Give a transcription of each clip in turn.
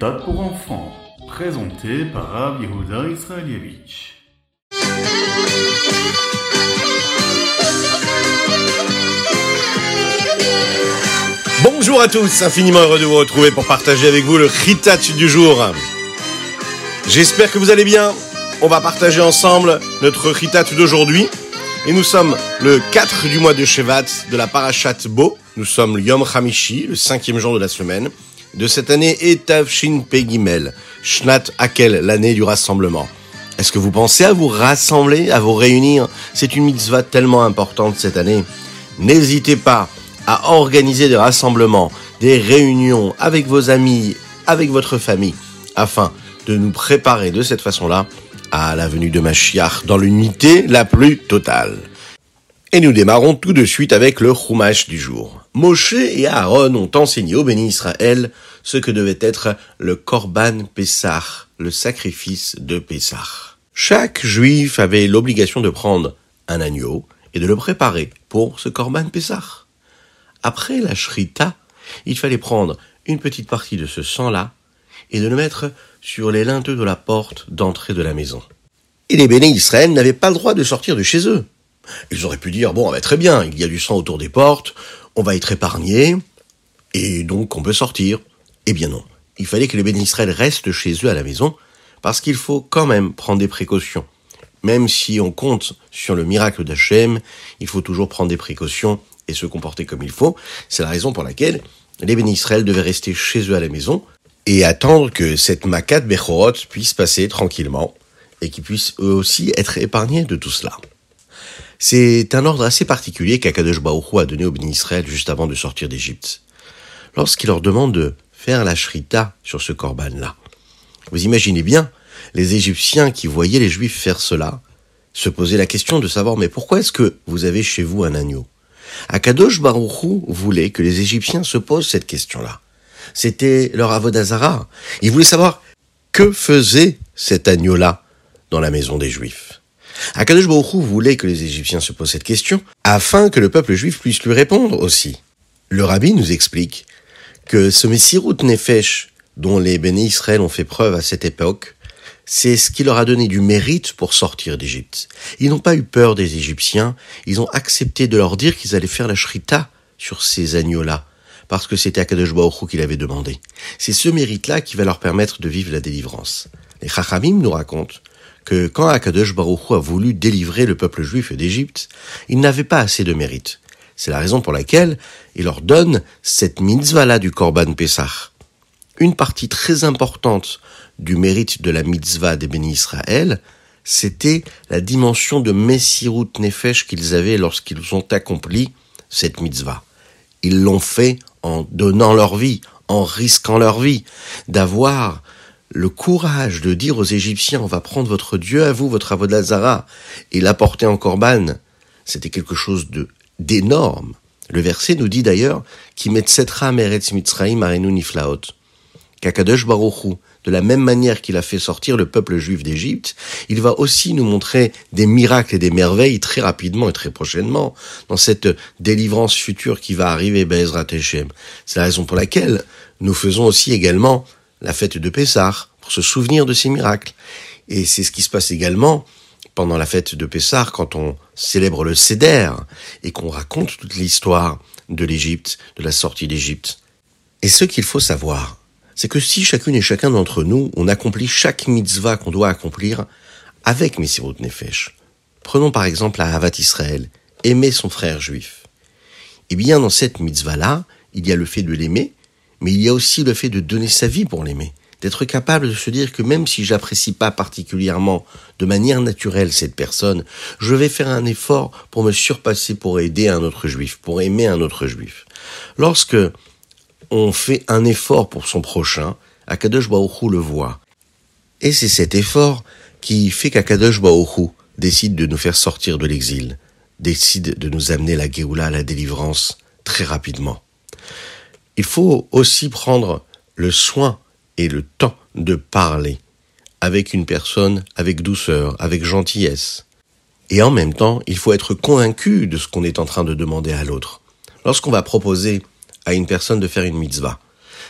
Pour enfants, présenté par Rav Yehuda Israelievich. Bonjour à tous, infiniment heureux de vous retrouver pour partager avec vous le Ritat du jour. J'espère que vous allez bien. On va partager ensemble notre Ritat d'aujourd'hui. Et nous sommes le 4 du mois de Shevat de la Parashat Bo. Nous sommes le Yom Hamishi, le cinquième jour de la semaine de cette année Etav Shin Pegimel, Shnat Akel, l'année du rassemblement? Est-ce que vous pensez à vous rassembler, à vous réunir? C'est une mitzvah tellement importante cette année. N'hésitez pas à organiser des rassemblements, des réunions avec vos amis, avec votre famille, afin de nous préparer de cette façon-là à la venue de Mashiach dans l'unité la plus totale. Et nous démarrons tout de suite avec le Chumash du jour. Moshe et Aaron ont enseigné au béni Israël ce que devait être le Korban Pessah, le sacrifice de Pessah. Chaque juif avait l'obligation de prendre un agneau et de le préparer pour ce Korban Pessah. Après la shrita, il fallait prendre une petite partie de ce sang-là et de le mettre sur les linteaux de la porte d'entrée de la maison. Et les bénis Israël n'avaient pas le droit de sortir de chez eux. Ils auraient pu dire, bon, ah ben, très bien, il y a du sang autour des portes, on va être épargné, et donc on peut sortir. Eh bien non, il fallait que les bénis restent chez eux à la maison, parce qu'il faut quand même prendre des précautions. Même si on compte sur le miracle d'Hachem, il faut toujours prendre des précautions et se comporter comme il faut. C'est la raison pour laquelle les bénis devaient rester chez eux à la maison et attendre que cette makat Bechorot puisse passer tranquillement et qu'ils puissent eux aussi être épargnés de tout cela. C'est un ordre assez particulier qu'Akadosh Baruch a donné aux bénis Israël juste avant de sortir d'Égypte. Lorsqu'il leur demande de faire la shrita sur ce korban-là. Vous imaginez bien les Égyptiens qui voyaient les Juifs faire cela, se poser la question de savoir mais pourquoi est-ce que vous avez chez vous un agneau? Akadosh Baruch voulait que les Égyptiens se posent cette question-là. C'était leur avodazara. Ils voulaient savoir que faisait cet agneau-là dans la maison des Juifs. Akadosh Baruch voulait que les Égyptiens se posent cette question afin que le peuple juif puisse lui répondre aussi. Le rabbi nous explique que ce Messirut Nefesh dont les bénis Israël ont fait preuve à cette époque, c'est ce qui leur a donné du mérite pour sortir d'Égypte. Ils n'ont pas eu peur des Égyptiens, ils ont accepté de leur dire qu'ils allaient faire la shrita sur ces agneaux-là, parce que c'était Akadosh Baruch qui l'avait demandé. C'est ce mérite-là qui va leur permettre de vivre la délivrance. Les Chachamim nous racontent que quand Akadosh Baruch a voulu délivrer le peuple juif d'Égypte, il n'avait pas assez de mérite. C'est la raison pour laquelle il leur donne cette mitzvah-là du Korban Pessah. Une partie très importante du mérite de la mitzvah des bénis Israël, c'était la dimension de Messirut Nefesh qu'ils avaient lorsqu'ils ont accompli cette mitzvah. Ils l'ont fait en donnant leur vie, en risquant leur vie, d'avoir le courage de dire aux Égyptiens, on va prendre votre Dieu à vous, votre Avodazara, et l'apporter en Corban, c'était quelque chose de d'énorme. Le verset nous dit d'ailleurs, qui met setra meretz mitzraim arenu niflaot, qu'Akadosh Baruchu, de la même manière qu'il a fait sortir le peuple juif d'Égypte, il va aussi nous montrer des miracles et des merveilles très rapidement et très prochainement dans cette délivrance future qui va arriver, Bezrat Hashem. C'est la raison pour laquelle nous faisons aussi également la fête de Pessah, pour se souvenir de ces miracles. Et c'est ce qui se passe également pendant la fête de Pessah, quand on célèbre le Seder et qu'on raconte toute l'histoire de l'Égypte, de la sortie d'Égypte. Et ce qu'il faut savoir, c'est que si chacune et chacun d'entre nous, on accomplit chaque mitzvah qu'on doit accomplir avec Messirut Nefesh. Prenons par exemple la Havat Israël, aimer son frère juif. Eh bien, dans cette mitzvah-là, il y a le fait de l'aimer, mais il y a aussi le fait de donner sa vie pour l'aimer. D'être capable de se dire que même si j'apprécie pas particulièrement de manière naturelle cette personne, je vais faire un effort pour me surpasser pour aider un autre juif, pour aimer un autre juif. Lorsque on fait un effort pour son prochain, Akadosh Baruch le voit. Et c'est cet effort qui fait qu'Akadosh Baruch décide de nous faire sortir de l'exil, décide de nous amener la Géoula, la délivrance, très rapidement. Il faut aussi prendre le soin et le temps de parler avec une personne avec douceur, avec gentillesse. Et en même temps, il faut être convaincu de ce qu'on est en train de demander à l'autre. Lorsqu'on va proposer à une personne de faire une mitzvah,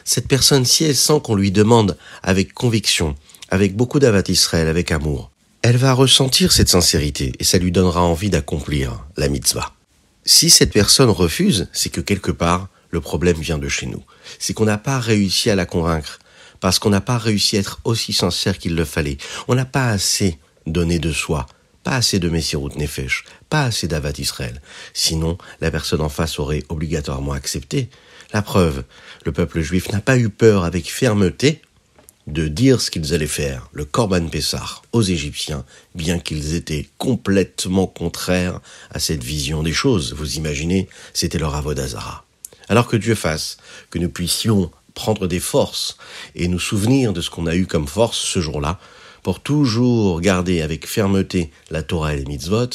cette personne, si elle sent qu'on lui demande avec conviction, avec beaucoup d'avat Israël, avec amour, elle va ressentir cette sincérité et ça lui donnera envie d'accomplir la mitzvah. Si cette personne refuse, c'est que quelque part, le problème vient de chez nous. C'est qu'on n'a pas réussi à la convaincre parce qu'on n'a pas réussi à être aussi sincère qu'il le fallait. On n'a pas assez donné de soi, pas assez de Messirut Nefesh, pas assez d'Avat Israël. Sinon, la personne en face aurait obligatoirement accepté. La preuve, le peuple juif n'a pas eu peur avec fermeté de dire ce qu'ils allaient faire, le Korban Pessah, aux Égyptiens, bien qu'ils étaient complètement contraires à cette vision des choses. Vous imaginez, c'était leur avodazara. Alors que Dieu fasse que nous puissions prendre des forces et nous souvenir de ce qu'on a eu comme force ce jour-là, pour toujours garder avec fermeté la Torah et les mitzvot,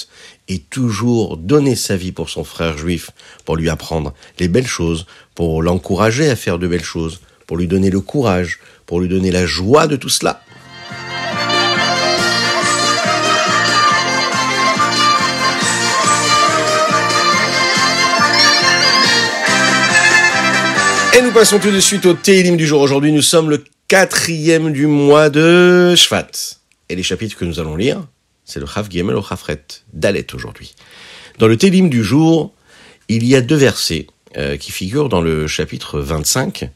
et toujours donner sa vie pour son frère juif, pour lui apprendre les belles choses, pour l'encourager à faire de belles choses, pour lui donner le courage, pour lui donner la joie de tout cela. Et nous passons tout de suite au Télim du jour. Aujourd'hui, nous sommes le quatrième du mois de Shvat. Et les chapitres que nous allons lire, c'est le Chav Gimel au Chafret, Dalet aujourd'hui. Dans le Télim du jour, il y a deux versets euh, qui figurent dans le chapitre 25,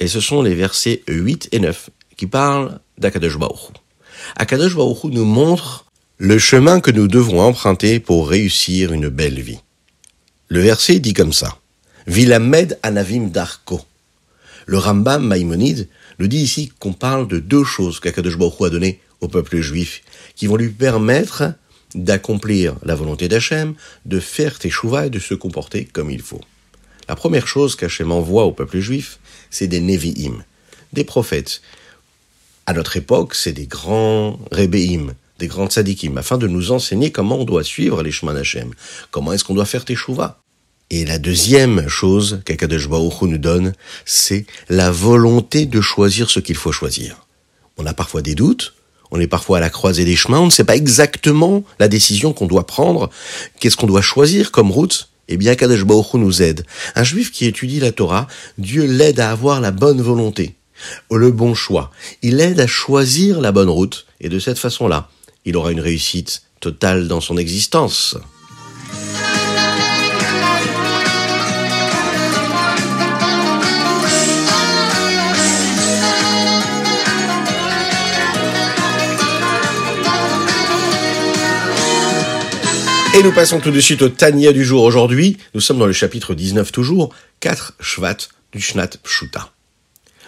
et ce sont les versets 8 et 9 qui parlent d'Akadosh Baruch Akadosh Baruch nous montre le chemin que nous devons emprunter pour réussir une belle vie. Le verset dit comme ça. Vilamed Anavim Darko. Le Rambam Maïmonide nous dit ici qu'on parle de deux choses qu'Akadosh a données au peuple juif, qui vont lui permettre d'accomplir la volonté d'Hachem, de faire teshuva et de se comporter comme il faut. La première chose qu'Hachem envoie au peuple juif, c'est des Nevi'im, des prophètes. À notre époque, c'est des grands Rebbeim, des grands tzadikim, afin de nous enseigner comment on doit suivre les chemins d'Hachem, comment est-ce qu'on doit faire teshuva? Et la deuxième chose qu'Akadosh Baruch nous donne, c'est la volonté de choisir ce qu'il faut choisir. On a parfois des doutes, on est parfois à la croisée des chemins, on ne sait pas exactement la décision qu'on doit prendre, qu'est-ce qu'on doit choisir comme route. Eh bien, Kadesh Baruch nous aide. Un juif qui étudie la Torah, Dieu l'aide à avoir la bonne volonté, le bon choix. Il aide à choisir la bonne route, et de cette façon-là, il aura une réussite totale dans son existence. Et nous passons tout de suite au Tania du jour. Aujourd'hui, nous sommes dans le chapitre 19 toujours, 4 Shvat du Shnat Pshuta.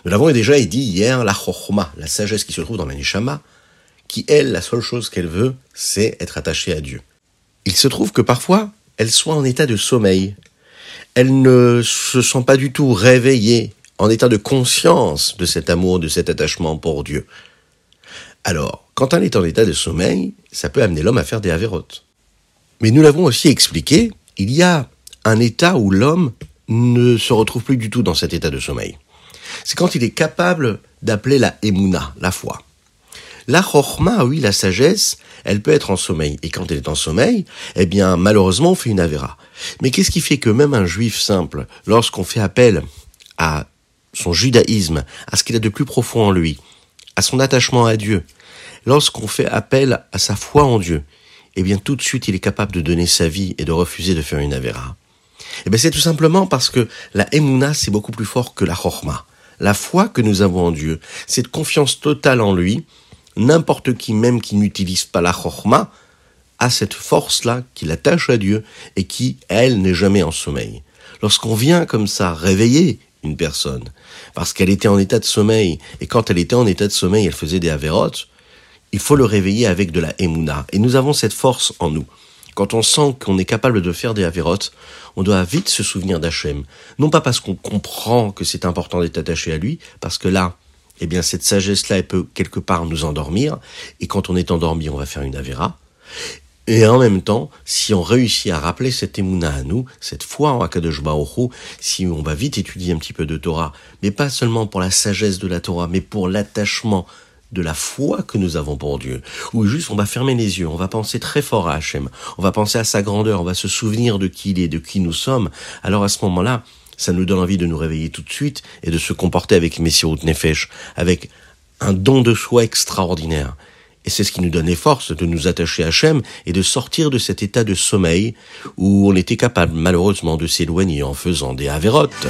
Nous l'avons déjà dit hier, la Chochma, la sagesse qui se trouve dans la Neshama, qui elle, la seule chose qu'elle veut, c'est être attachée à Dieu. Il se trouve que parfois, elle soit en état de sommeil. Elle ne se sent pas du tout réveillée, en état de conscience de cet amour, de cet attachement pour Dieu. Alors, quand elle est en état de sommeil, ça peut amener l'homme à faire des avérotes. Mais nous l'avons aussi expliqué, il y a un état où l'homme ne se retrouve plus du tout dans cet état de sommeil. C'est quand il est capable d'appeler la émouna, la foi. La chorma, oui, la sagesse, elle peut être en sommeil. Et quand elle est en sommeil, eh bien, malheureusement, on fait une avéra. Mais qu'est-ce qui fait que même un juif simple, lorsqu'on fait appel à son judaïsme, à ce qu'il a de plus profond en lui, à son attachement à Dieu, lorsqu'on fait appel à sa foi en Dieu, eh bien tout de suite il est capable de donner sa vie et de refuser de faire une avéra. Eh bien c'est tout simplement parce que la emuna c'est beaucoup plus fort que la chorma. La foi que nous avons en Dieu, cette confiance totale en lui, n'importe qui même qui n'utilise pas la chorma a cette force-là qui l'attache à Dieu et qui, elle, n'est jamais en sommeil. Lorsqu'on vient comme ça réveiller une personne, parce qu'elle était en état de sommeil, et quand elle était en état de sommeil, elle faisait des avérotes, il faut le réveiller avec de la émouna. Et nous avons cette force en nous. Quand on sent qu'on est capable de faire des avérotes, on doit vite se souvenir d'Hachem. Non pas parce qu'on comprend que c'est important d'être attaché à lui, parce que là, eh bien, cette sagesse-là, elle peut quelque part nous endormir. Et quand on est endormi, on va faire une avéra. Et en même temps, si on réussit à rappeler cette émouna à nous, cette foi en Akadosh Baruch si on va vite étudier un petit peu de Torah, mais pas seulement pour la sagesse de la Torah, mais pour l'attachement de la foi que nous avons pour Dieu, ou juste on va fermer les yeux, on va penser très fort à Hachem, on va penser à sa grandeur, on va se souvenir de qui il est, de qui nous sommes, alors à ce moment-là, Ça nous donne envie de nous réveiller tout de suite et de se comporter avec Messirut Nefesh, avec un don de soi extraordinaire. Et c'est ce qui nous donne les forces de nous attacher à Hachem et de sortir de cet état de sommeil où on était capable malheureusement de s'éloigner en faisant des avérotes.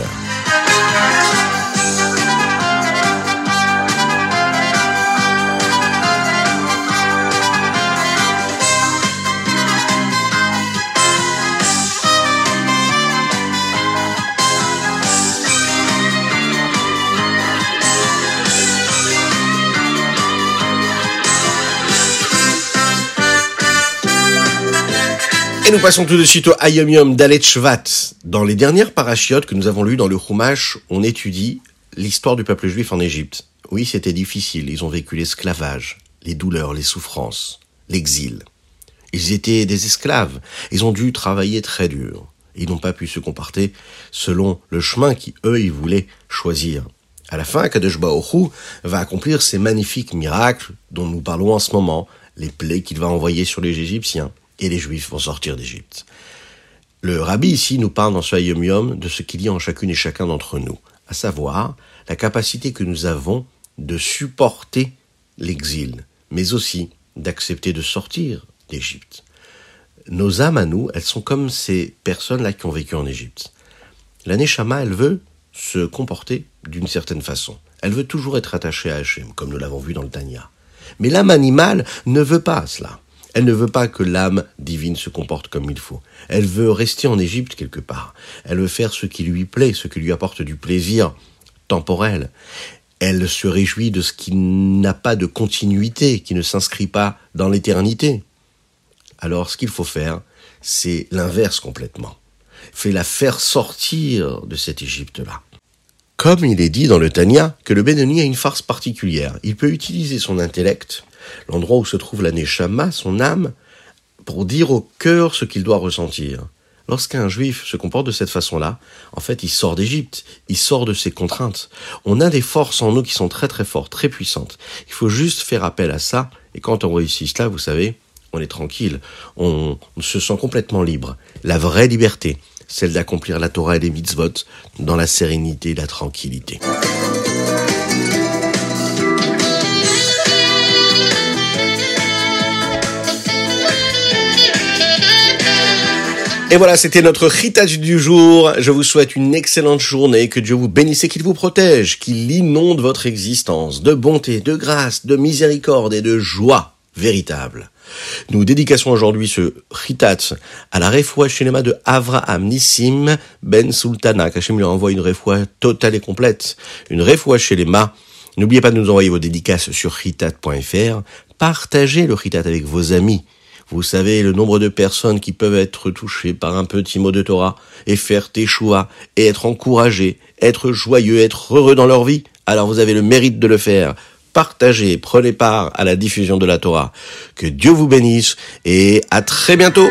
Et nous passons tout de suite au Ayom Yom d'Alet Shvat. Dans les dernières parachiotes que nous avons lues dans le Chumash, on étudie l'histoire du peuple juif en Égypte. Oui, c'était difficile. Ils ont vécu l'esclavage, les douleurs, les souffrances, l'exil. Ils étaient des esclaves. Ils ont dû travailler très dur. Ils n'ont pas pu se comporter selon le chemin qui, eux, ils voulaient choisir. À la fin, Kadosh Baoru va accomplir ces magnifiques miracles dont nous parlons en ce moment, les plaies qu'il va envoyer sur les Égyptiens et les Juifs vont sortir d'Égypte. Le rabbi ici nous parle dans ce Yom Yom de ce qu'il y a en chacune et chacun d'entre nous, à savoir la capacité que nous avons de supporter l'exil, mais aussi d'accepter de sortir d'Égypte. Nos âmes à nous, elles sont comme ces personnes-là qui ont vécu en Égypte. La Neshama, elle veut se comporter d'une certaine façon. Elle veut toujours être attachée à Hachem, comme nous l'avons vu dans le Tanya. Mais l'âme animale ne veut pas cela. Elle ne veut pas que l'âme divine se comporte comme il faut. Elle veut rester en Égypte quelque part. Elle veut faire ce qui lui plaît, ce qui lui apporte du plaisir temporel. Elle se réjouit de ce qui n'a pas de continuité, qui ne s'inscrit pas dans l'éternité. Alors ce qu'il faut faire, c'est l'inverse complètement. Fait la faire sortir de cette Égypte-là. Comme il est dit dans le Tanya que le Bénoni a une farce particulière, il peut utiliser son intellect l'endroit où se trouve la Neshama, son âme, pour dire au cœur ce qu'il doit ressentir. Lorsqu'un juif se comporte de cette façon-là, en fait, il sort d'Égypte, il sort de ses contraintes. On a des forces en nous qui sont très très fortes, très puissantes. Il faut juste faire appel à ça, et quand on réussit cela, vous savez, on est tranquille, on, se sent complètement libre. La vraie liberté, celle d'accomplir la Torah et les mitzvot dans la sérénité et la tranquillité. Et voilà, c'était notre ritage du jour. Je vous souhaite une excellente journée, que Dieu vous bénisse et qu'il vous protège, qu'il inonde votre existence de bonté, de grâce, de miséricorde et de joie véritable. Nous dédicassons aujourd'hui ce ritat à la refoua cinéma de Avraham Nissim Ben Sultana. Qu'Hachem lui envoie une refoua totale et complète. Une refoua cinéma. N'oubliez pas de nous envoyer vos dédicaces sur ritat.fr. Partagez le ritat avec vos amis. Vous savez le nombre de personnes qui peuvent être touchées par un petit mot de Torah et faire choix et être encouragées, être joyeux, être heureux dans leur vie. Alors vous avez le mérite de le faire. Partagez, prenez part à la diffusion de la Torah. Que Dieu vous bénisse et à très bientôt.